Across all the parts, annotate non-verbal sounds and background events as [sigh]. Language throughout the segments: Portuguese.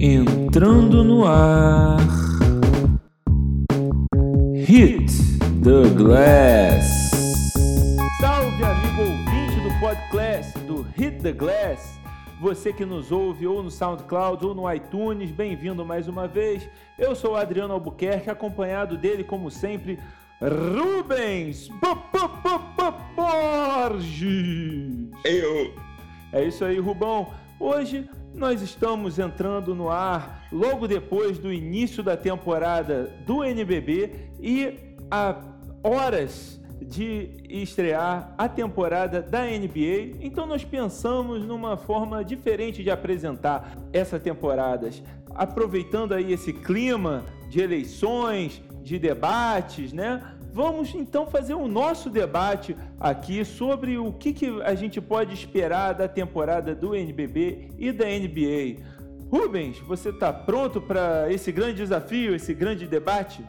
Entrando no ar. Hit the Glass. Salve, amigo ouvinte do podcast do Hit the Glass. Você que nos ouve ou no SoundCloud ou no iTunes, bem-vindo mais uma vez. Eu sou o Adriano Albuquerque, acompanhado dele, como sempre, Rubens Borges. Eu. É isso aí, Rubão. Hoje nós estamos entrando no ar logo depois do início da temporada do NBB e a horas de estrear a temporada da NBA. Então nós pensamos numa forma diferente de apresentar essa temporada, aproveitando aí esse clima de eleições, de debates, né? Vamos então fazer o nosso debate aqui sobre o que, que a gente pode esperar da temporada do NBB e da NBA. Rubens, você está pronto para esse grande desafio, esse grande debate?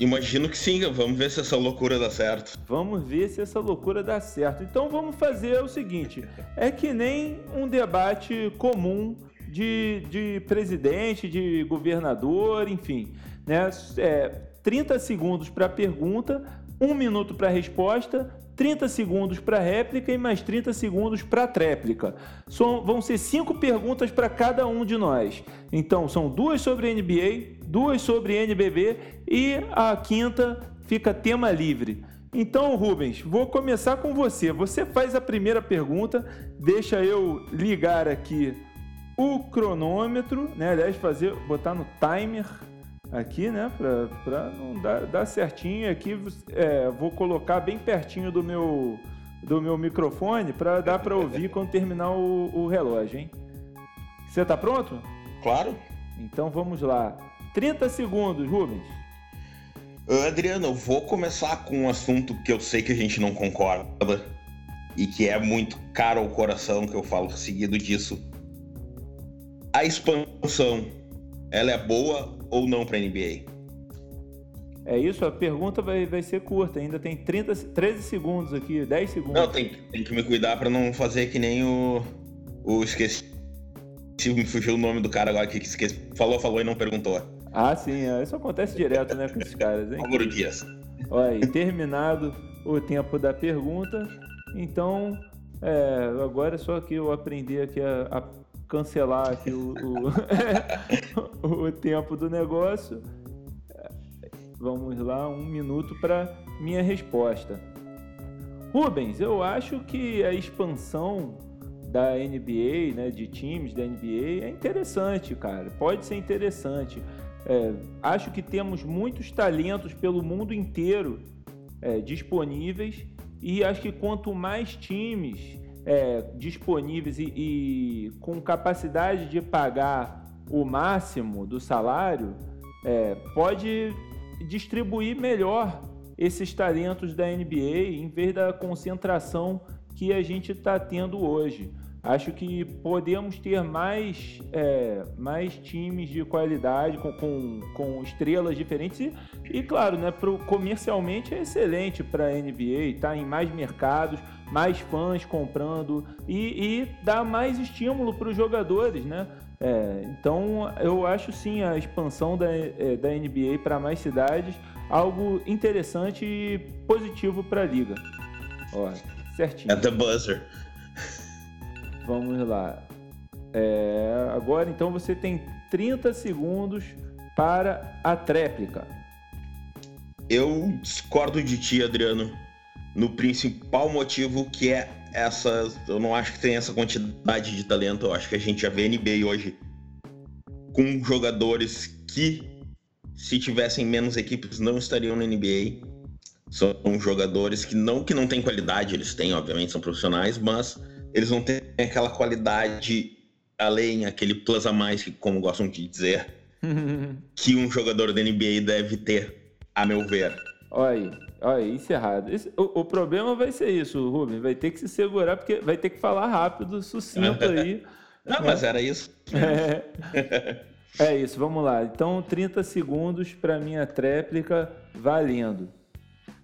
Imagino que sim, vamos ver se essa loucura dá certo. Vamos ver se essa loucura dá certo. Então vamos fazer o seguinte: é que nem um debate comum de, de presidente, de governador, enfim. Né? É, 30 segundos para pergunta, 1 minuto para resposta, 30 segundos para réplica e mais 30 segundos para tréplica. São, vão ser cinco perguntas para cada um de nós. Então, são duas sobre NBA, duas sobre NBB e a quinta fica tema livre. Então, Rubens, vou começar com você. Você faz a primeira pergunta, deixa eu ligar aqui o cronômetro, né? Aliás, fazer, botar no timer aqui, né? Para não dar, dar certinho aqui, é, vou colocar bem pertinho do meu do meu microfone para dar para ouvir [laughs] quando terminar o, o relógio, hein? Você tá pronto? Claro. Então vamos lá. 30 segundos, Rubens. Adriano, eu vou começar com um assunto que eu sei que a gente não concorda e que é muito caro ao coração, que eu falo seguido disso. A expansão, ela é boa ou não para a NBA? É isso, a pergunta vai, vai ser curta, ainda tem 30, 13 segundos aqui, 10 segundos. Não, tem, tem que me cuidar para não fazer que nem o. O esqueci. Me fugiu o nome do cara agora que esqueci. Falou, falou e não perguntou. Ah, sim, é, isso acontece direto, né, com esses caras, hein? [laughs] Álvaro Dias. Olha aí, terminado o tempo da pergunta, então é, agora é só que eu aprender aqui a, a cancelar aqui o, o, [laughs] o tempo do negócio. Vamos lá, um minuto para minha resposta. Rubens, eu acho que a expansão da NBA, né, de times da NBA, é interessante, cara. Pode ser interessante. É, acho que temos muitos talentos pelo mundo inteiro é, disponíveis e acho que quanto mais times é, disponíveis e, e, com capacidade de pagar o máximo do salário, é, pode distribuir melhor esses talentos da NBA em vez da concentração que a gente está tendo hoje. Acho que podemos ter mais, é, mais times de qualidade, com, com, com estrelas diferentes. E, e, claro, né, pro, comercialmente é excelente para a NBA, está em mais mercados, mais fãs comprando e, e dá mais estímulo para os jogadores. Né? É, então eu acho sim a expansão da, é, da NBA para mais cidades algo interessante e positivo para a liga. Ó, certinho. At the buzzer. Vamos lá. É, agora então você tem 30 segundos para a tréplica. Eu discordo de ti, Adriano, no principal motivo que é essa. Eu não acho que tem essa quantidade de talento. Eu acho que a gente já vê NBA hoje com jogadores que, se tivessem menos equipes, não estariam na NBA. São jogadores que não que não têm qualidade, eles têm, obviamente, são profissionais, mas eles não têm aquela qualidade além, aquele plus a mais, que, como gostam de dizer, [laughs] que um jogador da NBA deve ter, a meu ver. Olha aí, olha aí, isso é errado. Isso, o, o, problema vai ser isso, Rubens, vai ter que se segurar, porque vai ter que falar rápido, sucinto [laughs] aí. Não, mas era isso. É. [laughs] é isso, vamos lá. Então, 30 segundos para minha tréplica valendo.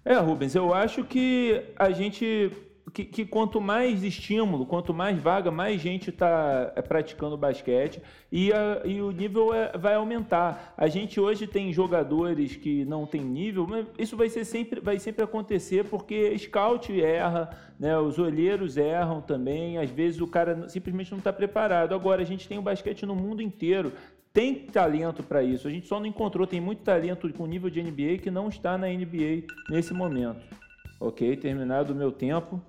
É, Rubens, eu acho que a gente que, que, quanto mais estímulo, quanto mais vaga, mais gente está é, praticando basquete e, a, e o nível é, vai aumentar. A gente hoje tem jogadores que não tem nível, mas isso vai, ser sempre, vai sempre acontecer porque scout erra, né, os olheiros erram também, às vezes o cara simplesmente não está preparado. Agora, a gente tem o basquete no mundo inteiro, tem talento para isso. A gente só não encontrou, tem muito talento com nível de NBA que não está na NBA nesse momento. Ok, terminado o meu tempo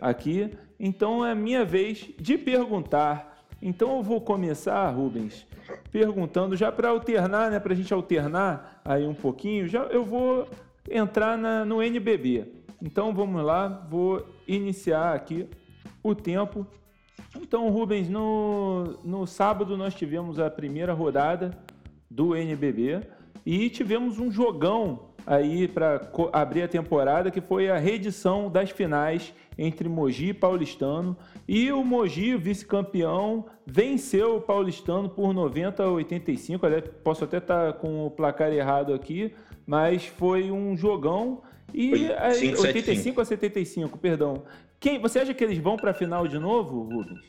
aqui. Então é minha vez de perguntar. Então eu vou começar, Rubens, perguntando já para alternar, né? Para a gente alternar aí um pouquinho. Já eu vou entrar na, no NBB. Então vamos lá, vou iniciar aqui o tempo então, Rubens, no, no sábado nós tivemos a primeira rodada do NBB e tivemos um jogão aí para abrir a temporada que foi a reedição das finais entre Mogi e Paulistano e o Mogi, vice-campeão, venceu o Paulistano por 90 a 85. Aliás, posso até estar tá com o placar errado aqui, mas foi um jogão e 5, 85 a 75, perdão. Quem, você acha que eles vão para a final de novo, Rubens?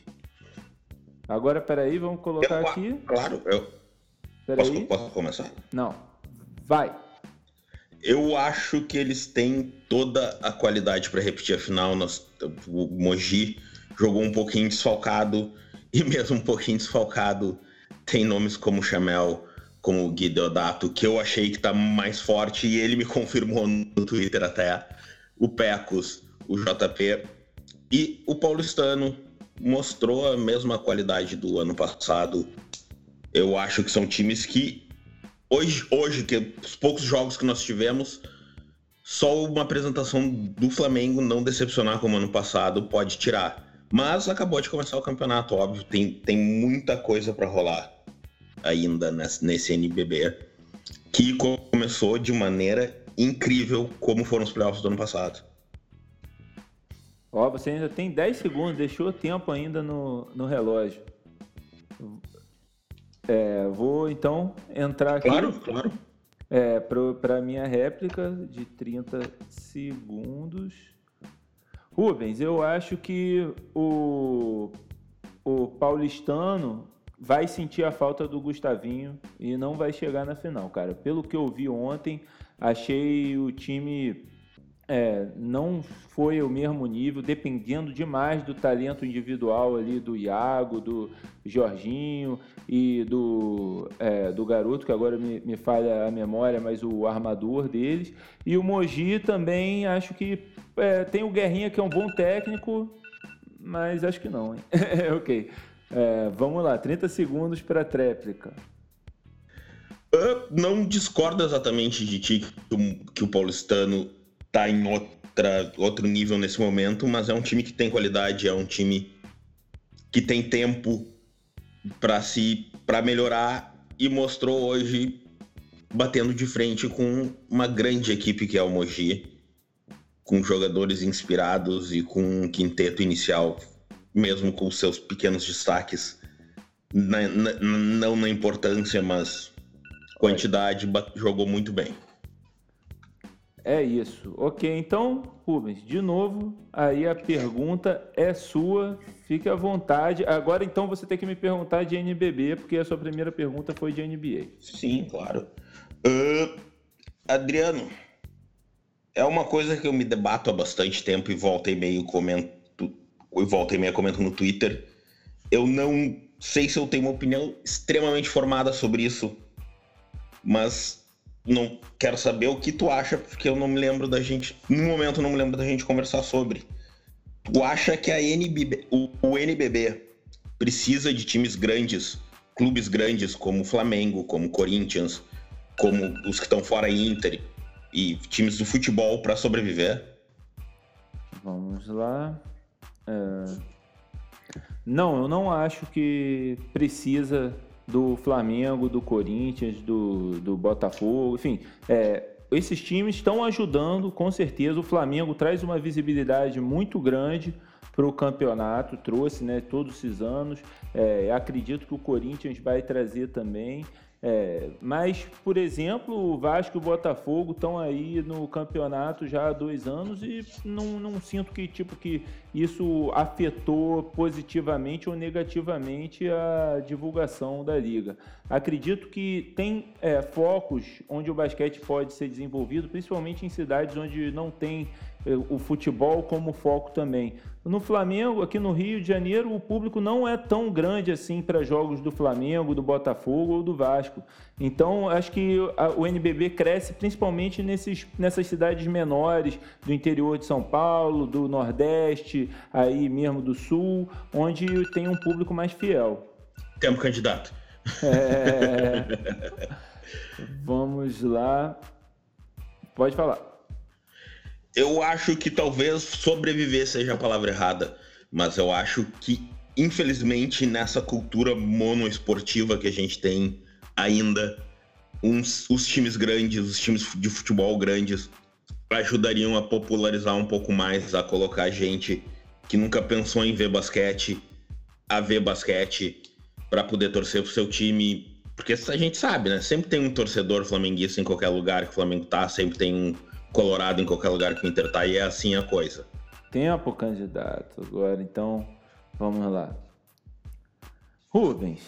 Agora, peraí, vamos colocar eu, aqui. Claro, eu. Posso, posso começar? Não. Vai. Eu acho que eles têm toda a qualidade para repetir a final. Nós, o Mogi jogou um pouquinho desfalcado, e mesmo um pouquinho desfalcado, tem nomes como Chamel, como o Gui Deodato, que eu achei que tá mais forte, e ele me [laughs] confirmou no Twitter até. O Pecos, o JP. E o paulistano mostrou a mesma qualidade do ano passado. Eu acho que são times que hoje, hoje que os poucos jogos que nós tivemos, só uma apresentação do Flamengo não decepcionar como ano passado pode tirar. Mas acabou de começar o campeonato, óbvio, tem, tem muita coisa para rolar ainda nesse, nesse NBB, que começou de maneira incrível como foram os playoffs do ano passado. Ó, você ainda tem 10 segundos, deixou tempo ainda no, no relógio. É, vou então entrar aqui. Claro, claro. É, para minha réplica de 30 segundos. Rubens, eu acho que o, o paulistano vai sentir a falta do Gustavinho e não vai chegar na final, cara. Pelo que eu vi ontem, achei o time é, não foi o mesmo nível, dependendo demais do talento individual ali do Iago, do Jorginho e do, é, do garoto, que agora me, me falha a memória, mas o armador deles. E o Mogi também acho que é, tem o Guerrinha, que é um bom técnico, mas acho que não, hein? [laughs] ok. É, vamos lá, 30 segundos para a tréplica. Eu não discordo exatamente de ti que o, que o paulistano tá em outra, outro nível nesse momento, mas é um time que tem qualidade, é um time que tem tempo para se para melhorar e mostrou hoje batendo de frente com uma grande equipe que é o Mogi, com jogadores inspirados e com um quinteto inicial, mesmo com seus pequenos destaques, na, na, não na importância, mas quantidade, jogou muito bem. É isso. Ok, então, Rubens, de novo, aí a pergunta é sua, fique à vontade. Agora, então, você tem que me perguntar de NBB, porque a sua primeira pergunta foi de NBA. Sim, claro. Uh, Adriano, é uma coisa que eu me debato há bastante tempo e volta e meio comento, e volta e meia comento no Twitter. Eu não sei se eu tenho uma opinião extremamente formada sobre isso, mas não quero saber o que tu acha, porque eu não me lembro da gente. No momento, não me lembro da gente conversar sobre. Tu acha que a NBB, o, o NBB precisa de times grandes, clubes grandes como Flamengo, como Corinthians, como os que estão fora Inter e times do futebol para sobreviver? Vamos lá. É... Não, eu não acho que precisa do Flamengo, do Corinthians, do, do Botafogo, enfim, é, esses times estão ajudando, com certeza. O Flamengo traz uma visibilidade muito grande para o campeonato, trouxe né, todos esses anos. É, acredito que o Corinthians vai trazer também. É, mas, por exemplo, o Vasco e o Botafogo estão aí no campeonato já há dois anos e não, não sinto que tipo que isso afetou positivamente ou negativamente a divulgação da liga. Acredito que tem é, focos onde o basquete pode ser desenvolvido, principalmente em cidades onde não tem o futebol como foco também. No Flamengo, aqui no Rio de Janeiro, o público não é tão grande assim para jogos do Flamengo, do Botafogo ou do Vasco. Então, acho que o NBB cresce principalmente nesses, nessas cidades menores do interior de São Paulo, do Nordeste, aí mesmo do Sul, onde tem um público mais fiel. Temos candidato. É... [laughs] Vamos lá. Pode falar eu acho que talvez sobreviver seja a palavra errada, mas eu acho que, infelizmente, nessa cultura monoesportiva que a gente tem ainda, uns, os times grandes, os times de futebol grandes, ajudariam a popularizar um pouco mais, a colocar gente que nunca pensou em ver basquete, a ver basquete, para poder torcer pro seu time. Porque a gente sabe, né? Sempre tem um torcedor flamenguista em qualquer lugar que o Flamengo tá, sempre tem um Colorado em qualquer lugar que o Inter tá, e é assim a coisa. Tempo, candidato. Agora, então, vamos lá. Rubens,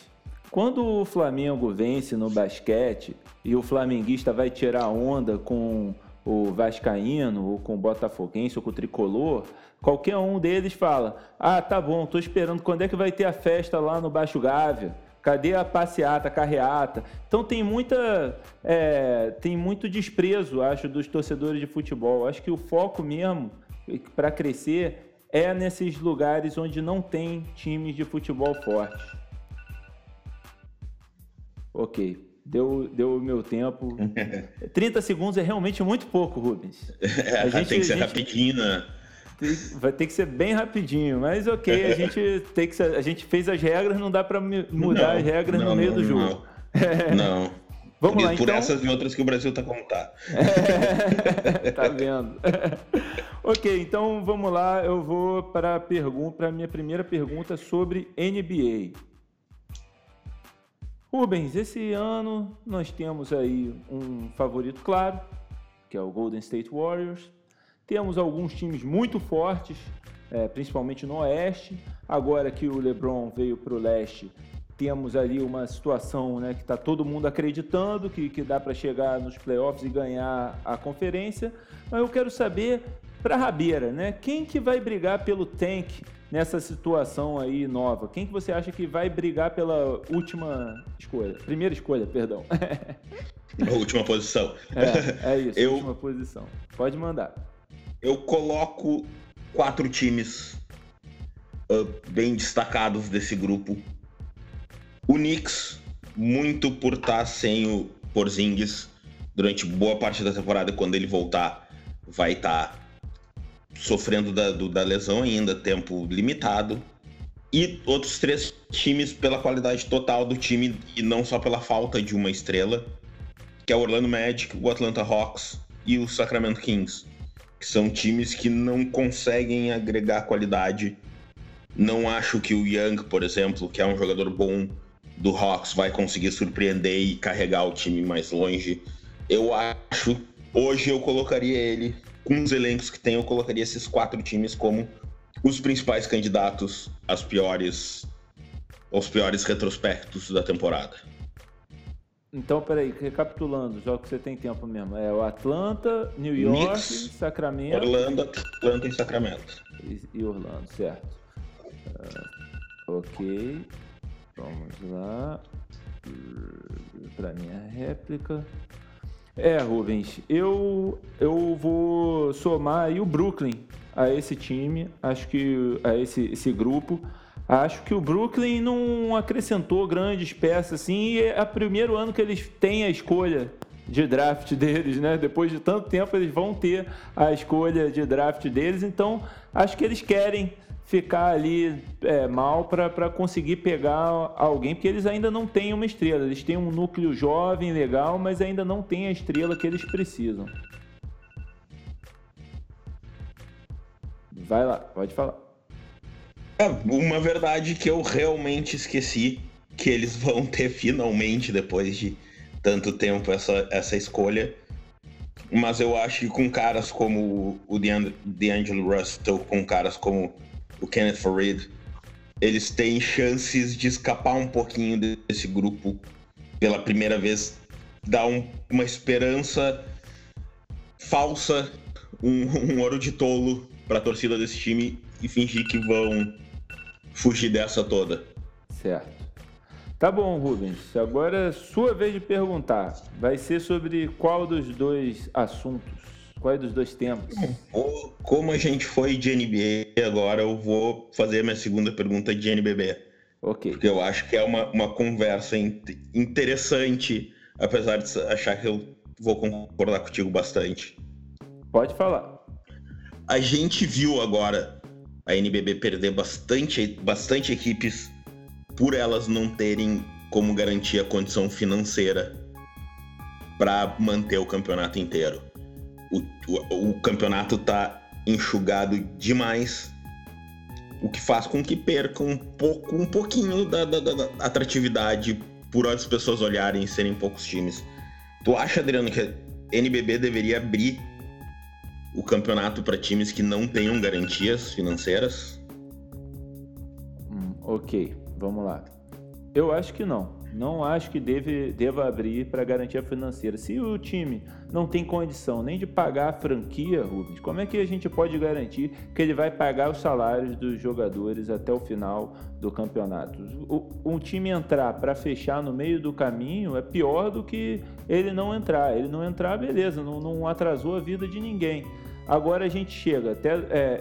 quando o Flamengo vence no basquete e o flamenguista vai tirar onda com o Vascaíno, ou com o Botafoguense, ou com o Tricolor, qualquer um deles fala: Ah, tá bom, tô esperando quando é que vai ter a festa lá no Baixo Gávea. Cadê a passeata, a carreata? Então tem muita, é, tem muito desprezo, acho, dos torcedores de futebol. Acho que o foco mesmo para crescer é nesses lugares onde não tem times de futebol fortes. Ok, deu deu o meu tempo. [laughs] 30 segundos é realmente muito pouco, Rubens. É, a gente, tem que ser gente... rapidinho, né? Vai ter que ser bem rapidinho, mas ok, a gente tem que a gente fez as regras, não dá para mudar não, as regras não, no meio não, do jogo. [laughs] Não. Vamos lá, por então. essas e outras que o Brasil tá como tá. É, [laughs] tá vendo. [laughs] ok, então vamos lá, eu vou para a pergunta, para minha primeira pergunta sobre NBA. Rubens, esse ano nós temos aí um favorito claro, que é o Golden State Warriors. Temos alguns times muito fortes, é, principalmente no Oeste. Agora que o LeBron veio para o Leste, temos ali uma situação né, que está todo mundo acreditando que, que dá para chegar nos playoffs e ganhar a conferência. Mas eu quero saber para a Rabeira, né? Quem que vai brigar pelo tank nessa situação aí nova? Quem que você acha que vai brigar pela última escolha? Primeira escolha, perdão. [laughs] Última posição. É, é isso, [laughs] eu... última posição. Pode mandar eu coloco quatro times uh, bem destacados desse grupo. O Knicks, muito por estar sem o Porzingis durante boa parte da temporada, quando ele voltar, vai estar sofrendo da, do, da lesão ainda, tempo limitado. E outros três times pela qualidade total do time e não só pela falta de uma estrela, que é o Orlando Magic, o Atlanta Hawks e o Sacramento Kings que são times que não conseguem agregar qualidade. Não acho que o Young, por exemplo, que é um jogador bom do Hawks, vai conseguir surpreender e carregar o time mais longe. Eu acho, hoje eu colocaria ele, com os elencos que tem, eu colocaria esses quatro times como os principais candidatos às piores, aos piores retrospectos da temporada. Então, peraí, recapitulando, já que você tem tempo mesmo. É o Atlanta, New York, Knicks, Sacramento. Orlando, Atlanta e Sacramento. E, e Orlando, certo. Uh, ok. Vamos lá. Para minha réplica. É, Rubens, eu, eu vou somar aí o Brooklyn a esse time, acho que a esse, esse grupo. Acho que o Brooklyn não acrescentou grandes peças assim, e é o primeiro ano que eles têm a escolha de draft [laughs] deles, né? Depois de tanto tempo eles vão ter a escolha de draft deles, então acho que eles querem ficar ali é, mal para conseguir pegar alguém, porque eles ainda não têm uma estrela. Eles têm um núcleo jovem, legal, mas ainda não têm a estrela que eles precisam. Vai lá, pode falar. É, uma verdade que eu realmente esqueci que eles [laughs] vão ter finalmente, depois de tanto tempo essa, essa escolha. Mas eu acho que com caras como o D'Angelo Russell, com caras como o Kenneth Farid, eles têm chances de escapar um pouquinho desse grupo pela primeira vez, dar um, uma esperança falsa, um, [laughs] um ouro de tolo para a torcida desse time e fingir que vão fugir dessa toda. Certo. Tá bom, Rubens. Agora é sua vez de perguntar. Vai ser sobre qual dos dois assuntos? Qual dos dois temas? Como a gente foi de NBA, agora eu vou fazer a minha segunda pergunta de NBB. Ok. Porque eu acho que é uma, uma conversa interessante, apesar de achar que eu vou concordar contigo bastante. Pode falar. A gente viu agora a NBB perder bastante, bastante equipes por elas não terem como garantir a condição financeira para manter o campeonato inteiro. O, o, o, campeonato tá enxugado demais, o que faz com que perca um pouco, um pouquinho da, da, da atratividade por as pessoas olharem e serem poucos times. Tu acha, Adriano, que a NBB deveria abrir o campeonato para times que não tenham garantias financeiras? Hum, ok. Vamos lá. Eu acho que não. Não acho que deve, deva abrir para garantia financeira. Se o time não tem condição nem de pagar a franquia, Rubens, como é que a gente pode garantir que ele vai pagar os salários dos jogadores até o final do campeonato? O, um time entrar para fechar no meio do caminho é pior do que ele não entrar. Ele não entrar, beleza, não, não atrasou a vida de ninguém. Agora a gente chega até. É,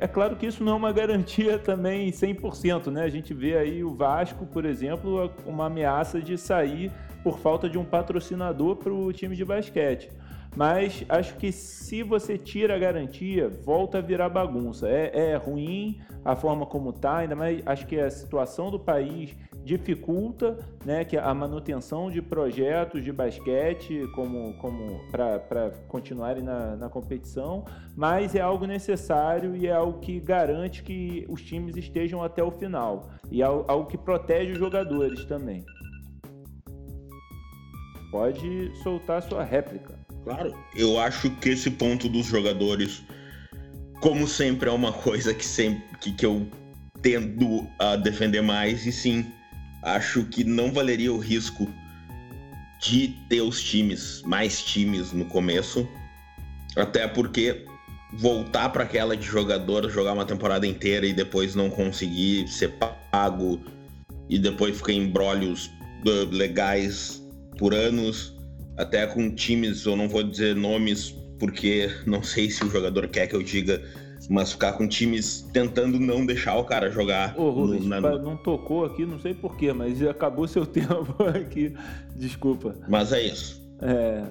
é, claro que isso não é uma [laughs] garantia também 100%, né? A gente vê aí o Vasco, por exemplo, uma ameaça de sair por falta de um patrocinador para o time de basquete. Mas acho que se você tira a garantia, volta a virar bagunça. É, é ruim a forma como está, ainda mais acho que a situação do país dificulta né, que a manutenção de projetos de basquete como, como para continuarem na, na competição, mas é algo necessário e é algo que garante que os times estejam até o final e é algo que protege os jogadores também. Pode soltar sua réplica. Claro, eu acho que esse ponto dos jogadores, como sempre, é uma [laughs] coisa que sempre que, que eu tendo a defender mais e sim acho que não valeria o risco de ter os times, mais times no começo, até porque voltar para aquela de jogador, jogar uma temporada inteira e depois não conseguir ser pago e depois ficar em brolhos uh, legais por anos, até com times, eu não vou dizer nomes porque [laughs] não sei se o jogador quer que eu diga mas ficar com times tentando não deixar o cara jogar. Ô, Rubens, no, na... não tocou aqui, não sei porquê, mas acabou seu [laughs] tempo aqui. Desculpa. Mas é isso. É.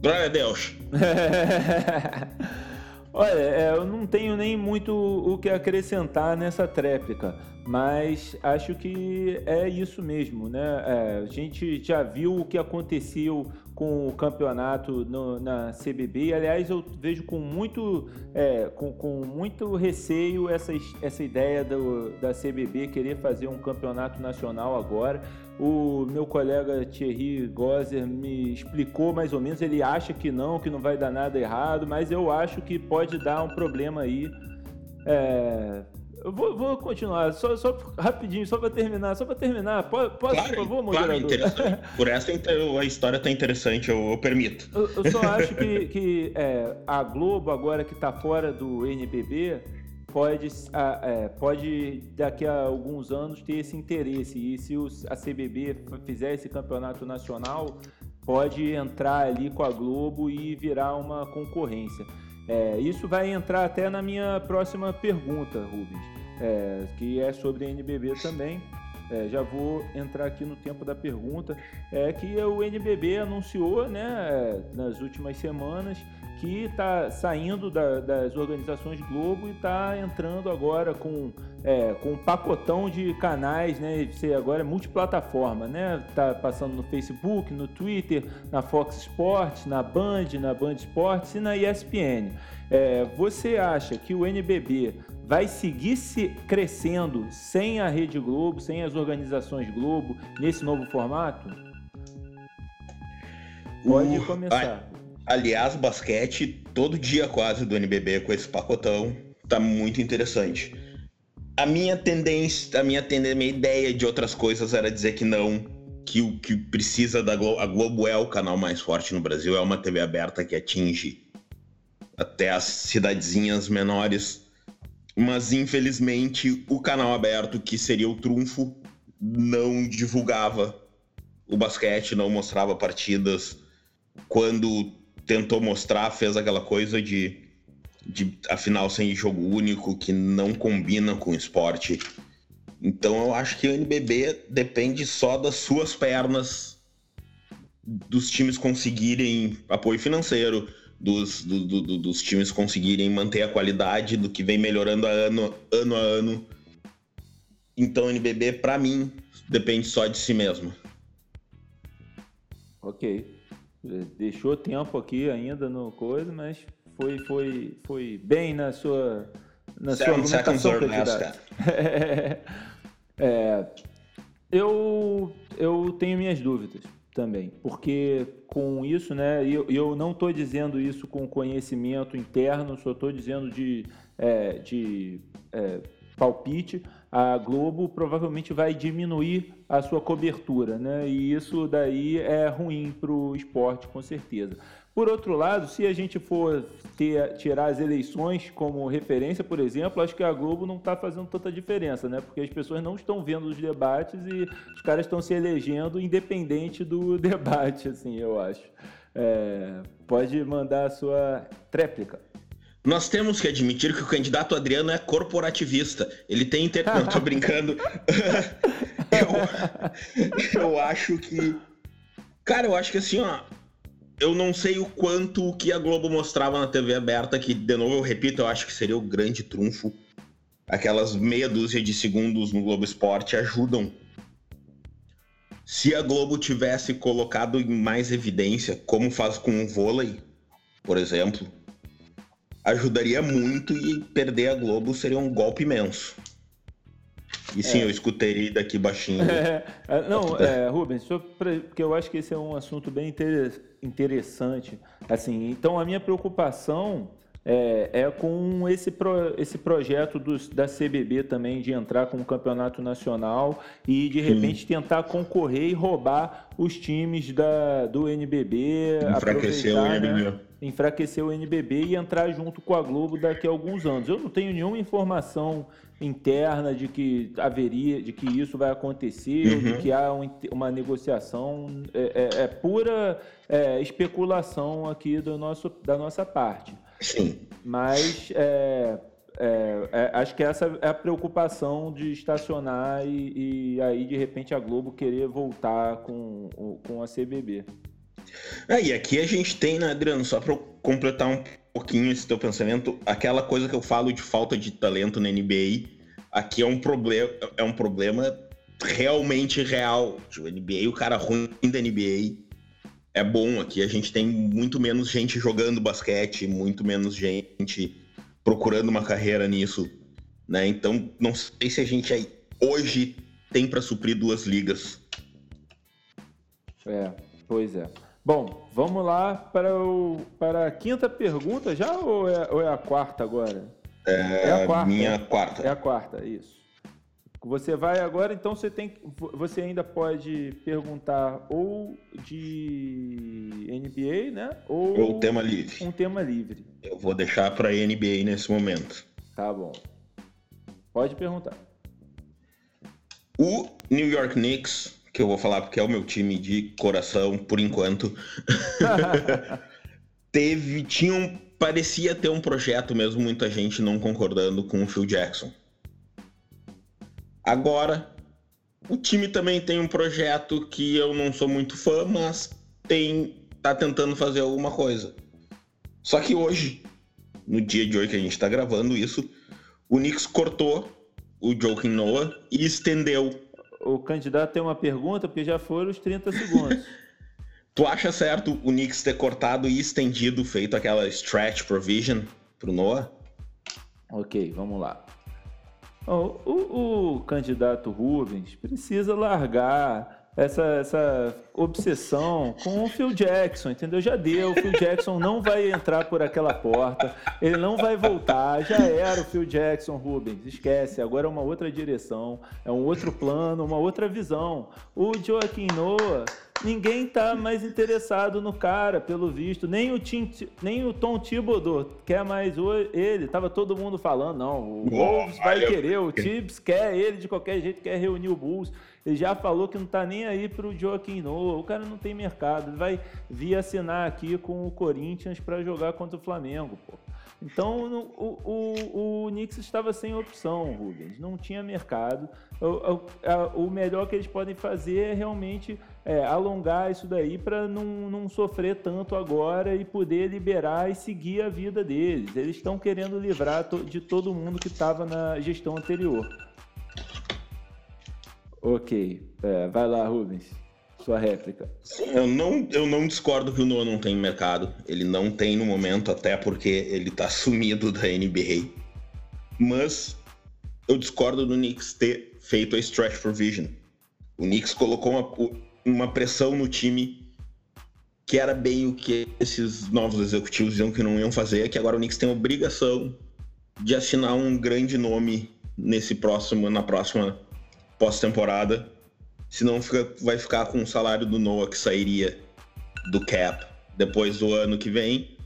Glória a Deus. [laughs] Olha, é, eu não tenho nem muito o que acrescentar nessa tréplica, mas acho que é isso mesmo, né? É, a gente já viu o que aconteceu com o campeonato no, na CBB. Aliás, eu vejo com muito, é, com, com, muito receio essa, essa ideia do, da CBB querer fazer um campeonato nacional agora. O meu colega Thierry Gozer me explicou mais ou menos. Ele acha que não, que não vai dar nada errado, mas eu acho que pode dar um problema aí. É, eu vou, vou continuar, só, só rapidinho, só para terminar, só para terminar. Posso, claro, por favor, moderador? Claro, [laughs] Por essa a história tá interessante, eu, eu permito. Eu, eu, só [laughs] acho que, que é, a Globo, agora que está fora do NBB, pode, é, pode daqui a alguns anos ter esse interesse. E se os, a CBB fizer esse campeonato nacional, pode entrar ali com a Globo e virar uma concorrência. É, isso vai entrar até na minha próxima pergunta, Rubens, é, que é sobre NBB também. É, já vou entrar aqui no tempo da pergunta. É que o NBB anunciou, né, nas últimas semanas, que está saindo da, das organizações Globo e está entrando agora com, é, com um pacotão de canais, né? Você agora é multiplataforma, né? Tá passando no Facebook, no Twitter, na Fox Sports, na Band, na Band Sports e na ESPN. É, você acha que o NBB vai seguir se crescendo sem a Rede Globo, sem as organizações Globo, nesse novo formato? Pode começar. Aliás, basquete, todo dia quase do NBB com esse pacotão, tá muito interessante. A minha tendência, a minha, tendência, minha ideia de outras coisas era dizer que não, que o que precisa da Globo, a Globo é o canal mais forte no Brasil, é uma TV aberta que atinge até as cidadezinhas menores. Mas infelizmente o canal aberto, que seria o trunfo, não divulgava o basquete, não mostrava partidas. Quando tentou mostrar, fez aquela coisa de, de afinal sem jogo único, que não combina com o esporte. Então eu acho que o NBB depende só das suas pernas, dos times conseguirem apoio financeiro, dos, do, do, dos times conseguirem manter a qualidade do que vem melhorando ano, ano a ano. Então o NBB, para mim, depende só de si mesmo. Ok. Deixou tempo aqui ainda no coisa, mas foi, foi, foi bem na sua, na sua argumentação, candidato. [laughs] é, eu, eu tenho minhas dúvidas também, porque com isso, né, e eu, eu não estou dizendo isso com conhecimento interno, só estou dizendo de, é, de é, palpite, a Globo provavelmente vai diminuir a sua cobertura, né? E isso daí é ruim para o esporte, com certeza. Por outro lado, se a gente for ter, tirar as eleições como referência, por exemplo, acho que a Globo não está fazendo tanta diferença, né? Porque as pessoas não estão vendo os debates e os caras estão se elegendo independente do [laughs] debate, assim, eu acho. É, pode mandar a sua tréplica. Nós temos que admitir que o candidato Adriano é corporativista. Ele tem inter... [laughs] Não, tô brincando. [laughs] eu, eu acho que. Cara, eu acho que assim, ó eu não sei o quanto que a Globo mostrava na TV aberta, que, de novo, eu repito, eu acho que seria o grande trunfo. Aquelas meia dúzia de segundos no Globo Esporte ajudam. Se a Globo tivesse colocado em mais evidência, como faz com o vôlei, por exemplo, ajudaria muito e perder a Globo seria um golpe imenso. E sim, é. eu escutei daqui baixinho. [laughs] É, não, é, Rubens, porque eu acho que esse é um assunto bem interessante. Assim, então a minha preocupação é, é com esse, pro, esse projeto dos, da CBB também de entrar com o campeonato nacional e de repente Sim. tentar concorrer e roubar os times da, do NBB. Enfraquecer o NBB. Né? Enfraquecer o NBB e entrar junto com a Globo daqui a alguns anos. Eu não tenho nenhuma informação interna de que haveria, de que isso vai acontecer, uhum. de que há um, uma negociação, é, é, é pura é, especulação aqui do nosso, da nossa parte. Sim. Mas é, é, é, acho que essa é a preocupação de estacionar e, e, aí de repente a Globo querer voltar com, com a CBB. É, e aqui a gente tem, né, Adriano, só para completar um pouquinho esse teu pensamento, aquela coisa que eu falo de falta de talento na NBA, aqui é um problema, é um problema realmente real. O NBA, o cara ruim da NBA é bom aqui. A gente tem muito menos gente jogando basquete, muito menos gente procurando uma carreira nisso, né? Então, não sei se a gente aí, hoje tem para suprir duas ligas. É, pois é. Bom, vamos lá para, o, para a quinta pergunta já ou é, ou é a quarta agora? É, é a quarta. Minha quarta. É a quarta, isso. Você vai agora, então você tem, você ainda pode perguntar ou de NBA, né? Ou, ou tema livre. Um tema livre. Eu vou deixar para NBA nesse momento. Tá bom. Pode perguntar. O New York Knicks que eu vou falar porque é o meu time de coração por enquanto. [laughs] Teve, tinha um, parecia ter um projeto mesmo, muita gente não concordando com o Phil Jackson. Agora, o time também tem um projeto que eu não sou muito fã, mas tem tá tentando fazer alguma coisa. Só que hoje, no dia de hoje que a gente está gravando isso, o Knicks cortou o Joakim Noah e estendeu o candidato tem uma pergunta, porque já foram os 30 segundos. [laughs] tu acha certo o Knicks ter cortado e estendido, feito aquela stretch provision pro Noah? Ok, vamos lá. o, o, candidato Rubens precisa largar essa, essa obsessão com o Phil Jackson, entendeu? Já deu, o Phil Jackson não vai entrar por aquela porta, ele não vai voltar, já era o Phil Jackson, Rubens, esquece, agora é uma outra direção, é um outro plano, uma outra visão. O Joaquim Noah, ninguém tá mais interessado no cara, pelo visto, nem o, Tim, nem o Tom Thibodeau quer mais ele, tava todo mundo falando, não, o Wolves vai querer, o Tibbs quer ele de qualquer jeito, quer reunir o Bulls, ele já falou que não está nem aí para o Joaquim Noah. O cara não tem mercado. Ele vai vir assinar aqui com o Corinthians para jogar contra o Flamengo, pô. Então o, o, o Knicks estava sem opção, Rubens. Não tinha mercado. O, o, melhor que eles podem fazer é realmente é, alongar isso daí para não, não sofrer tanto agora e poder liberar e seguir a vida deles. Eles estão querendo livrar de todo mundo que estava na gestão anterior. Ok. É, vai lá, Rubens. Sua réplica. Eu não, eu não discordo que o Noah não tem mercado. Ele não tem no momento, até porque ele tá sumido da NBA. Mas eu discordo do Knicks ter feito a stretch provision. O Knicks colocou uma, uma pressão no time que era bem o que esses novos executivos diziam que não iam fazer, que agora o Knicks tem a obrigação de assinar um grande nome nesse próximo, na próxima pós-temporada, senão fica, vai ficar com o salário do Noah que sairia do cap depois do ano que vem,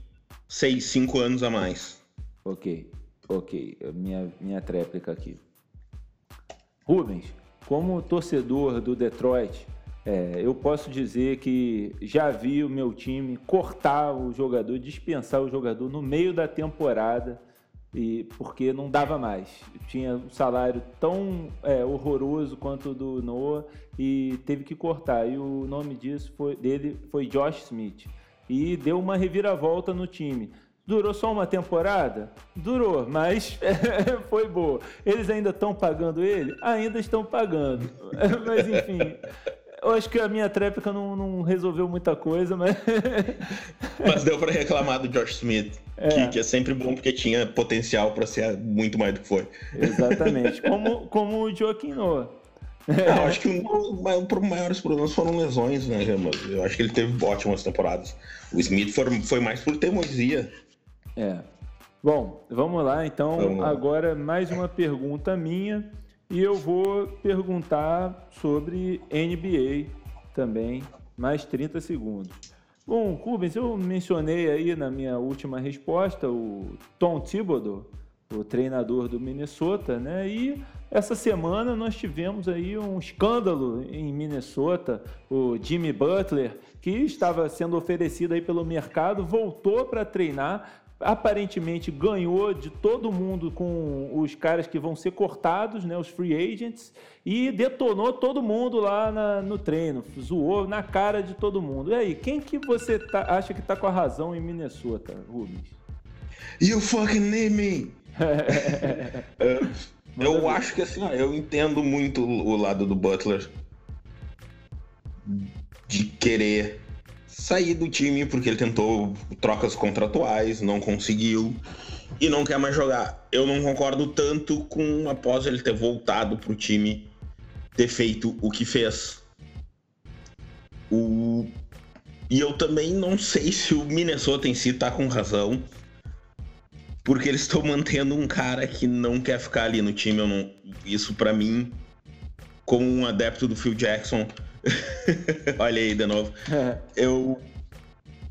seis, cinco anos a mais. Ok, ok, minha, minha tréplica aqui. Rubens, como torcedor do Detroit, é, eu posso dizer que já vi o meu time cortar o jogador, dispensar o jogador no meio da temporada e porque não dava mais. Tinha um salário tão é, horroroso quanto o do Noah e teve que cortar. E o nome disso foi, dele foi Josh Smith. E deu uma reviravolta no time. Durou só uma temporada? Durou, mas [laughs] foi boa. Eles ainda estão pagando ele? Ainda estão pagando. [laughs] mas enfim, eu acho que a minha tréplica não, não resolveu muita coisa, mas. [laughs] mas deu para reclamar do Josh Smith, é. Que, que, é sempre bom porque tinha potencial para ser muito mais do que foi. Exatamente. Como, como o Joaquim Noah. É, eu acho que os maiores problemas foram lesões, né, Mas eu acho que ele teve ótimas temporadas. O Smith foi, foi mais por teimosia. É. Bom, vamos lá então. Vamos lá. Agora mais uma pergunta minha. E eu vou perguntar sobre NBA também, mais 30 segundos. Bom, Rubens, eu mencionei aí na minha última resposta o Tom Thibodeau, o treinador do Minnesota, né? E essa semana nós tivemos aí um escândalo em Minnesota, o Jimmy Butler, que estava sendo oferecido aí pelo mercado, voltou para treinar, aparentemente ganhou de todo mundo com os caras que vão ser cortados, né, os free agents, e detonou todo mundo lá na, no treino, zoou na cara de todo mundo. E aí, quem que você tá, acha que está com a razão em Minnesota, Rubens? You fucking need me! [laughs] eu acho que assim, eu entendo muito o lado do Butler de querer sair do time porque ele tentou trocas contratuais, não conseguiu e não quer mais jogar. Eu não concordo tanto com após ele ter voltado pro time ter feito o que fez. O... E eu também não sei se o Minnesota em si tá com razão. Porque eles estão mantendo um cara que não quer ficar ali no time. Não... Isso para mim, como um adepto do Phil Jackson, Olha aí de novo. É. Eu,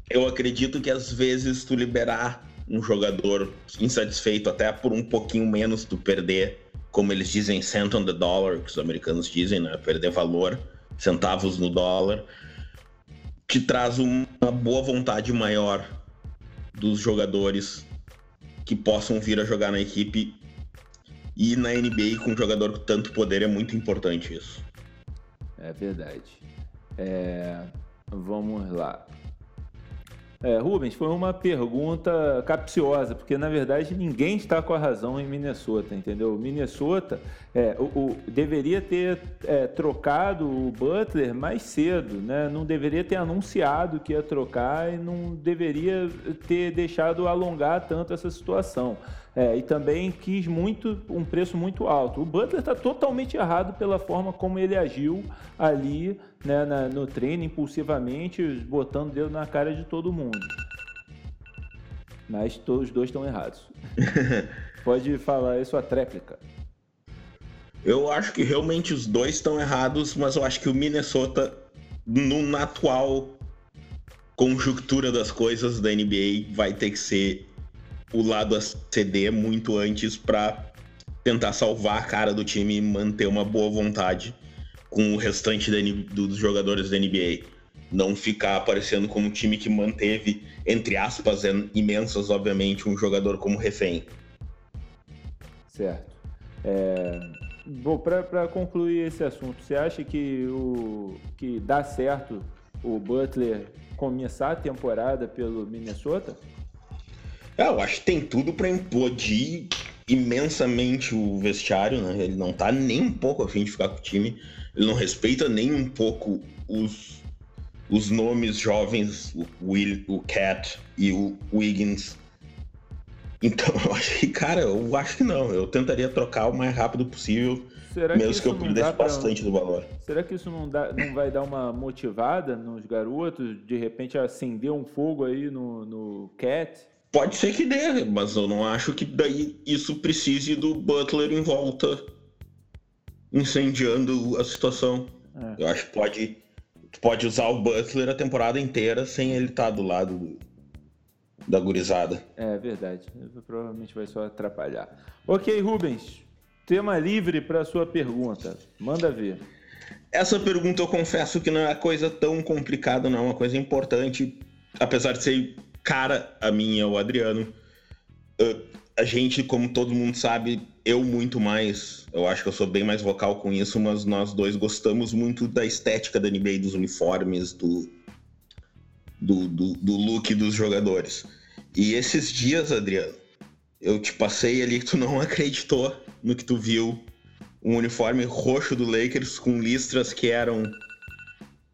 eu acredito que às vezes tu liberar um jogador insatisfeito até por um pouquinho menos tu perder, como eles dizem, cent on the dollar, que os americanos dizem, né? Perder valor, centavos no dólar, te traz uma boa vontade maior dos jogadores que possam vir a jogar na equipe. E na NBA, com um jogador com tanto poder, é muito importante isso. É verdade. É, vamos lá. É, Rubens, foi uma pergunta capciosa, porque na verdade ninguém está com a razão em Minnesota, entendeu? Minnesota é, o, o, deveria ter é, trocado o Butler mais cedo, né? não deveria ter anunciado que ia trocar e não deveria ter deixado alongar tanto essa situação. É, e também quis muito um preço muito alto. O Butler está totalmente errado pela forma como ele agiu ali né, na, no treino, impulsivamente, botando o dedo na cara de todo mundo. Mas todos os dois estão errados. [laughs] Pode falar aí sua tréplica. Eu acho que realmente os dois estão errados, mas eu acho que o Minnesota, no, na atual conjuntura das coisas da NBA, vai ter que ser o lado a ceder muito antes para tentar salvar a cara do time e manter uma boa vontade com o restante dos jogadores da NBA. Não ficar aparecendo como um time que manteve, entre aspas, imensas, obviamente, um jogador como refém. Certo. É... Bom, para concluir esse assunto, você acha que, o, que dá certo o Butler começar a temporada pelo Minnesota? É, eu acho que tem tudo para implodir imensamente o vestiário, né? Ele não tá nem um pouco afim de ficar com o time. Ele não respeita nem um pouco os, os nomes jovens, o, Will, o Cat e o Wiggins. Então, eu acho que, cara, eu acho que não. Eu tentaria trocar o mais rápido possível. Será mesmo que, que eu perdesse bastante do valor. Será que isso não, dá, não vai dar uma motivada nos garotos? De repente acender um fogo aí no, no Cat? Pode ser que dê, mas eu não acho que daí isso precise do Butler em volta incendiando a situação. É. Eu acho que pode, pode usar o Butler a temporada inteira sem ele estar tá do lado do, da gurizada. É verdade. Provavelmente vai só atrapalhar. Ok, Rubens. Tema livre para sua pergunta. Manda ver. Essa pergunta eu confesso que não é coisa tão complicada, não é uma coisa importante, apesar de ser cara a minha, o Adriano. A gente, como todo mundo sabe, eu muito mais, eu acho que eu sou bem mais vocal com isso, mas nós dois gostamos muito da estética da NBA, dos uniformes, do, do, do, do look dos jogadores. E esses dias, Adriano, eu te passei ali que tu não acreditou no que tu viu. Um uniforme roxo do Lakers com listras que eram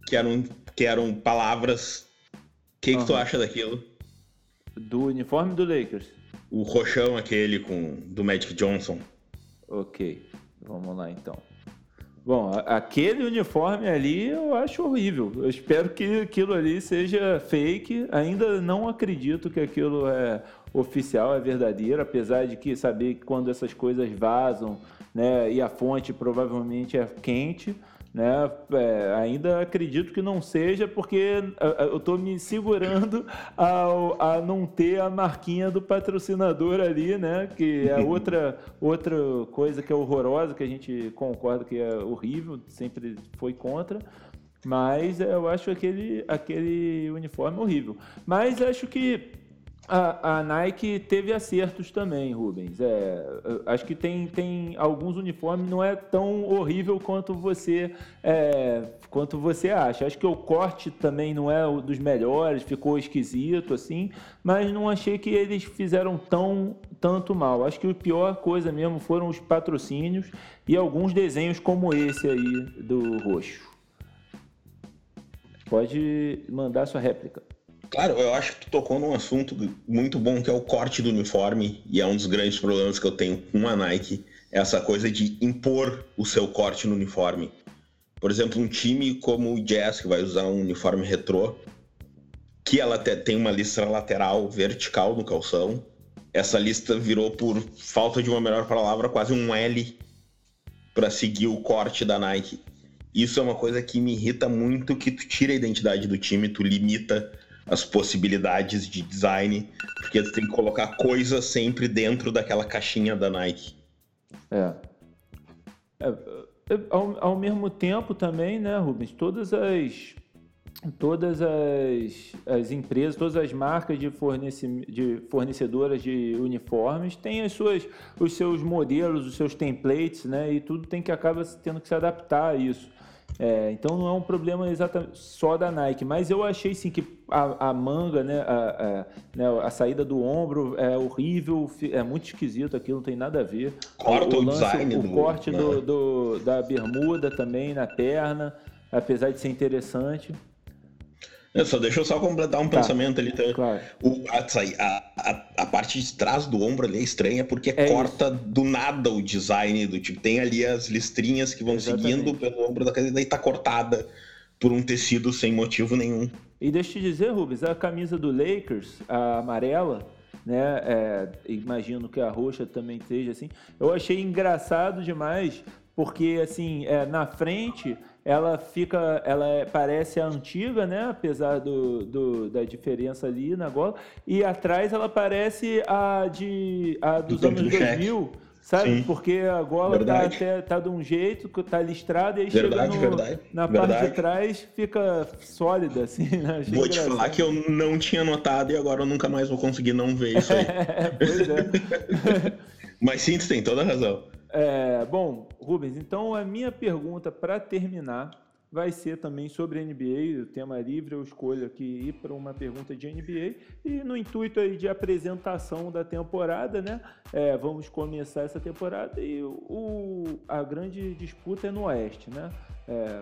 que eram que eram palavras. O que, uhum. que tu acha daquilo? Do uniforme do Lakers. O roxão aquele com do Magic Johnson. Ok, vamos lá então. Bom, aquele uniforme ali eu acho horrível. Eu espero que aquilo ali seja fake. Ainda não acredito que aquilo é oficial, é verdadeiro, apesar de que saber que quando essas coisas vazam, né, e a fonte provavelmente é quente, né? É, ainda acredito que não seja, porque eu estou me segurando [laughs] ao, a não ter a marquinha do patrocinador ali, né? Que é outra, [laughs] outra coisa que é horrorosa, que a gente concorda que é horrível, sempre foi contra. Mas eu acho aquele, aquele uniforme horrível. Mas acho que a, a, Nike teve acertos também, Rubens. É, acho que tem, tem alguns uniformes não é tão horrível quanto você é, quanto você acha. Acho que o corte também não é um dos melhores, ficou esquisito assim, mas não achei que eles fizeram tão tanto mal. Acho que a pior coisa mesmo foram os patrocínios e alguns desenhos como esse aí do roxo. Pode mandar sua réplica. Claro, eu acho que tu tocou num assunto muito bom que é o corte do uniforme, e é um dos grandes problemas que eu tenho com a Nike, essa coisa de impor o seu corte no uniforme. Por exemplo, um time como o Jazz, que vai usar um uniforme retrô, que ela tem uma listra lateral vertical no calção. Essa lista virou, por falta de uma melhor palavra, quase um L para seguir o corte da Nike. Isso é uma coisa que me irrita muito, que tu tira a identidade do time, tu limita as possibilidades de design, porque tu tem que colocar coisa sempre dentro daquela caixinha da Nike. É. é, é ao, ao, mesmo tempo também, né, Rubens, todas as todas as, as empresas, todas as marcas de, fornece, de fornecedoras de uniformes têm as suas, os seus modelos, os seus templates, né? E tudo tem que acaba tendo que se adaptar a isso. É, então não é um problema exatamente só da Nike, mas eu achei sim que a, a manga, né a, a, né, a, saída do ombro é horrível, é muito esquisito aquilo, não tem nada a ver. Corta o, o, lance, design o do... corte do, né? do, da bermuda também na perna, apesar de ser interessante. Eu só deixa eu só completar um tá. pensamento ali. Tá? Claro. O, a, a, a, parte de trás do ombro ali é estranha porque é corta isso. do nada o design do tipo. Tem ali as listrinhas que vão Exatamente. seguindo pelo ombro da camisa e daí tá cortada por um tecido sem motivo nenhum. E deixa eu te dizer, Rubens, a camisa do Lakers, a amarela, né? É, imagino que a roxa também seja assim. Eu achei engraçado demais, porque assim, é, na frente ela fica, ela é, parece a antiga, né? Apesar do, do, da diferença ali na gola. E atrás ela parece a de a dos do anos 2000. Sabe? Sim. Porque a gola tá, até, tá de um jeito, tá listrada, e aí verdade, chega no, verdade, na verdade. parte de trás fica sólida, assim. Né? Vou engraçado. te falar que eu não tinha notado e agora eu nunca mais vou conseguir não ver isso aí. [laughs] pois é. [laughs] Mas sim, tu tem toda a razão. É, bom, Rubens, então a minha pergunta para terminar vai ser também sobre NBA, o tema livre, eu escolho aqui ir para uma pergunta de NBA e no intuito aí de apresentação da temporada, né? É, vamos começar essa temporada e o, a grande disputa é no Oeste, né? É,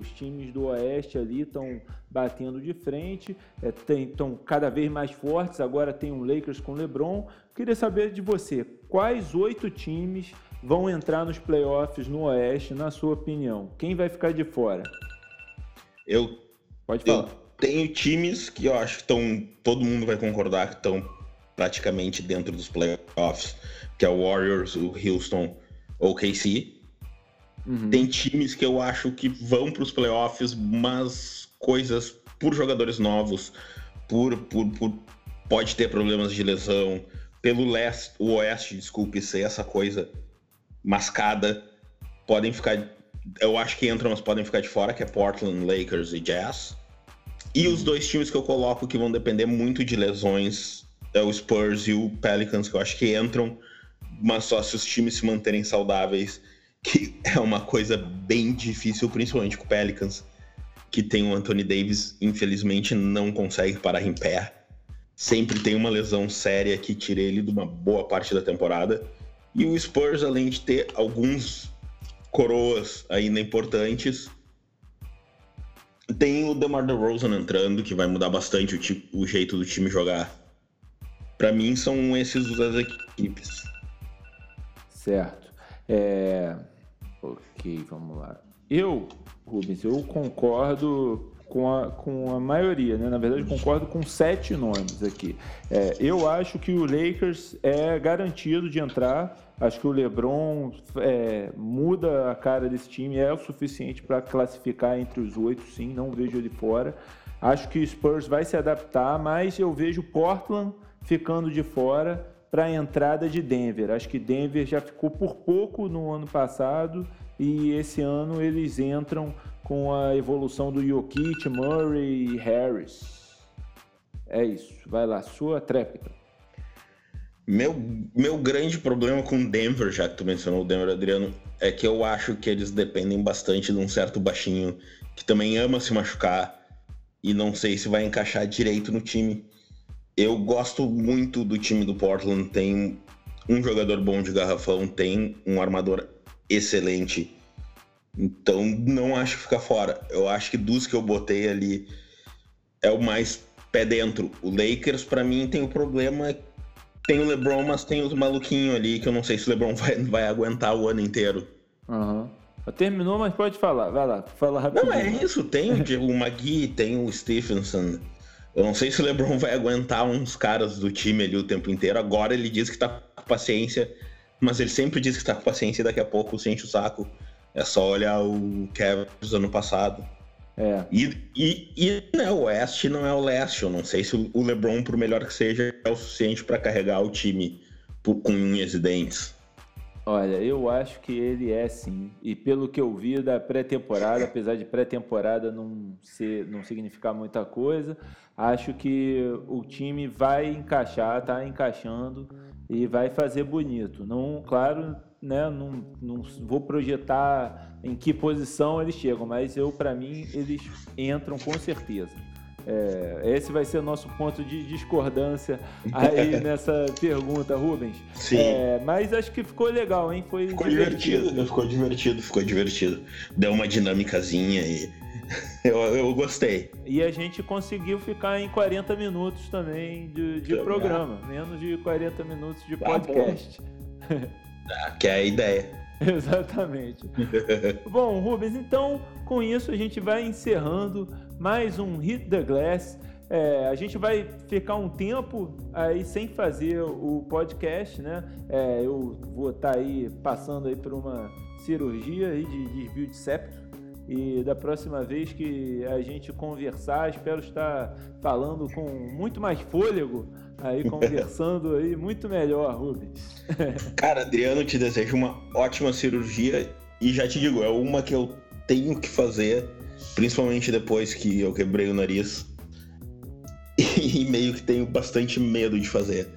os times do Oeste ali estão batendo de frente, estão é, cada vez mais fortes. Agora tem o Lakers com LeBron. Queria saber de você, quais oito times vão entrar nos playoffs no Oeste, na sua opinião? Quem vai ficar de fora? Eu, Pode falar. Eu tenho times que eu acho que estão. Todo mundo vai concordar que estão praticamente dentro dos playoffs, que é o Warriors, o Houston ou o KC. Uhum. Tem times que eu acho que vão para os playoffs, mas coisas por jogadores novos, por, por, por pode ter problemas de lesão, pelo leste, o oeste, desculpe, ser essa coisa mascada, podem ficar. Eu acho que entram, mas podem ficar de fora, que é Portland, Lakers e Jazz. E os dois times que eu coloco que vão depender muito de lesões é o Spurs e o Pelicans, que eu acho que entram, mas só se os times se manterem saudáveis, que é uma coisa bem difícil, principalmente com o Pelicans, que tem o Anthony Davis, infelizmente não consegue parar em pé. Sempre tem uma lesão séria que tira ele de uma boa parte da temporada. E o Spurs, além de ter alguns coroas ainda importantes, tem o DeMar DeRozan entrando, que vai mudar bastante o, tipo, o jeito do time jogar. Para mim, são esses as equipes. Certo. É... Ok, vamos lá. Eu, Rubens, eu concordo com a, com a maioria, né? Na verdade, concordo com sete nomes aqui. É, eu acho que o Lakers é garantido de entrar. Acho que o LeBron é, muda a cara desse time, é o suficiente para classificar entre os oito, sim. Não vejo ele fora. Acho que o Spurs vai se adaptar, mas eu vejo Portland ficando de fora para a entrada de Denver. Acho que Denver já ficou por pouco no ano passado e esse ano eles entram com a evolução do Jokic, Murray e Harris. É isso. Vai lá, sua tréplica. Meu, meu grande problema com Denver, já que tu mencionou o Denver, Adriano, é que eu acho que eles dependem bastante de um certo baixinho que também ama se machucar e não sei se vai encaixar direito no time. Eu gosto muito do time do Portland, tem um jogador bom de garrafão, tem um armador excelente então não acho que fica fora. Eu acho que dos que eu botei ali é o mais pé dentro. O Lakers, para mim, tem o problema. Tem o LeBron, mas tem os maluquinhos ali que eu não sei se o LeBron vai, [laughs] vai aguentar o ano inteiro. Uhum. Terminou, mas pode falar. Vai lá, fala rapidinho. Não, é isso. Tem o, Magui, tem o Stephenson. Eu não sei se o LeBron vai aguentar uns caras do time ali o tempo inteiro. Agora ele diz que tá com paciência, mas ele sempre diz que tá com paciência e daqui a pouco sente o saco. É só olhar o Cavs ano passado. É. E, e, e né, o Oeste não é o Leste. Eu não sei se o LeBron, por melhor que seja, é o suficiente para carregar o time por, com unhas e dentes. Olha, eu acho que ele é sim. E pelo que eu vi da pré-temporada, apesar de pré-temporada não, ser, não significar muita coisa, acho que o time vai encaixar, tá encaixando e vai fazer bonito. Não, claro, né, não, não vou projetar em que posição eles chegam, mas eu, para mim, eles entram com certeza. É, esse vai ser o nosso ponto de discordância aí [laughs] nessa pergunta, Rubens. Sim. É, mas acho que ficou legal, hein? Foi ficou divertido. divertido. Ficou divertido, ficou divertido. Deu uma dinâmicazinha e [laughs] Eu, eu gostei. E a gente conseguiu ficar em 40 minutos também de, de programa, menos de 40 minutos de tá podcast. Ah, [laughs] que é a ideia. [laughs] Exatamente. [laughs] bom, Rubens, então com isso a gente vai encerrando mais um Hit the Glass. É, a gente vai ficar um tempo aí sem fazer o podcast, né? É, eu vou estar tá aí passando aí por uma cirurgia aí de desvio de septo e da próxima vez que a gente conversar, espero estar falando com muito mais fôlego, aí conversando aí muito melhor, Rubens. [laughs] Cara, Adriano, te desejo uma ótima cirurgia e já te digo, é uma que eu tenho que fazer, principalmente depois que eu quebrei o nariz. [laughs] E meio que tenho bastante medo de fazer.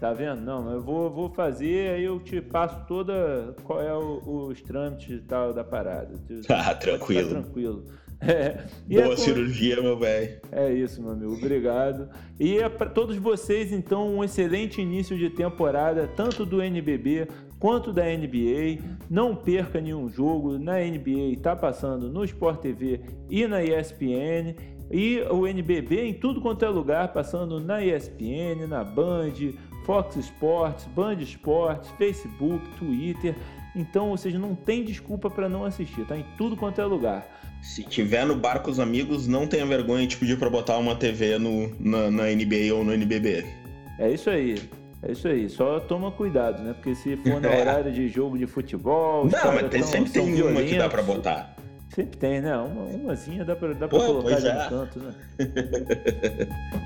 Tá vendo? Não, eu vou, vou fazer, aí eu te passo toda qual é o, os trâmites e tal da parada. [laughs] Ah, tranquilo. tranquilo. É, [laughs] Boa é com... cirurgia, meu velho. É isso, meu amigo. Obrigado. E é para todos vocês, então, um excelente início de temporada, tanto do NBB quanto da NBA. Não perca nenhum jogo. Na NBA está passando no Sport TV e na ESPN. E o NBB em tudo quanto é lugar, passando na ESPN, na Band, Fox Sports, Band Esportes, Facebook, Twitter. Então, seja, não tem desculpa para não assistir, tá em tudo quanto é lugar. Se tiver no bar com os amigos, não tenha vergonha de pedir para botar uma TV no, na, na NBA ou no NBB. É isso aí. É isso aí, só toma cuidado, né? Porque se for no [laughs] é. horário de jogo de futebol. Não, mas tem, sempre tem uma que dá pra botar. Sempre tem, né? Uma, umazinha dá pra, dá pra Pô, colocar é. no canto, né? [laughs]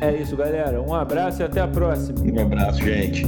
É isso, galera. Um abraço e até a próxima. Um abraço, gente.